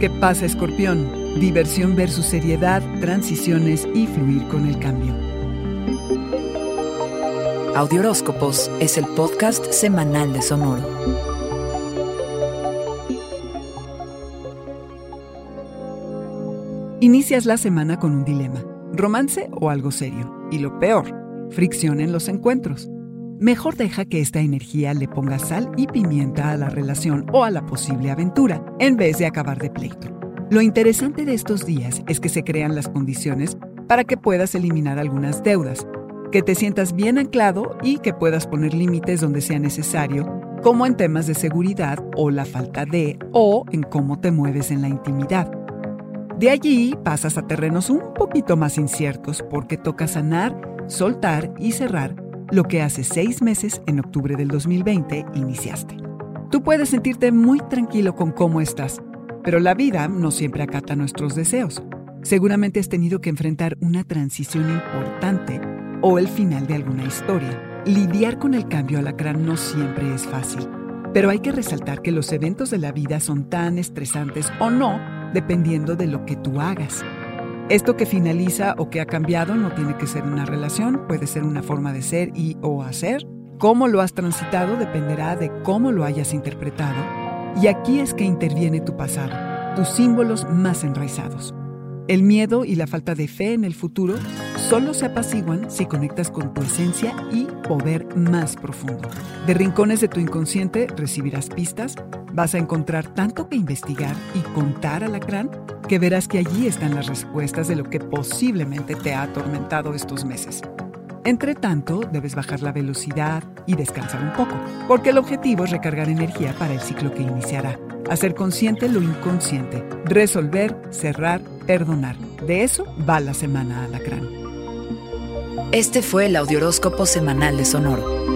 ¿Qué pasa, escorpión? Diversión versus seriedad, transiciones y fluir con el cambio. Audioróscopos es el podcast semanal de Sonoro. Inicias la semana con un dilema, romance o algo serio. Y lo peor, fricción en los encuentros. Mejor deja que esta energía le ponga sal y pimienta a la relación o a la posible aventura, en vez de acabar de pleito. Lo interesante de estos días es que se crean las condiciones para que puedas eliminar algunas deudas, que te sientas bien anclado y que puedas poner límites donde sea necesario, como en temas de seguridad o la falta de, o en cómo te mueves en la intimidad. De allí pasas a terrenos un poquito más inciertos porque toca sanar, soltar y cerrar lo que hace seis meses, en octubre del 2020, iniciaste. Tú puedes sentirte muy tranquilo con cómo estás, pero la vida no siempre acata nuestros deseos. Seguramente has tenido que enfrentar una transición importante o el final de alguna historia. Lidiar con el cambio alacrán no siempre es fácil, pero hay que resaltar que los eventos de la vida son tan estresantes o no, dependiendo de lo que tú hagas. Esto que finaliza o que ha cambiado no tiene que ser una relación, puede ser una forma de ser y o hacer. Cómo lo has transitado dependerá de cómo lo hayas interpretado. Y aquí es que interviene tu pasado, tus símbolos más enraizados. El miedo y la falta de fe en el futuro solo se apaciguan si conectas con tu esencia y poder más profundo. De rincones de tu inconsciente recibirás pistas, vas a encontrar tanto que investigar y contar al Lacrán que verás que allí están las respuestas de lo que posiblemente te ha atormentado estos meses. Entre tanto, debes bajar la velocidad y descansar un poco, porque el objetivo es recargar energía para el ciclo que iniciará. Hacer consciente lo inconsciente, resolver, cerrar, perdonar. De eso va la semana alacrán. Este fue el Audioróscopo Semanal de Sonoro.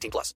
18 plus.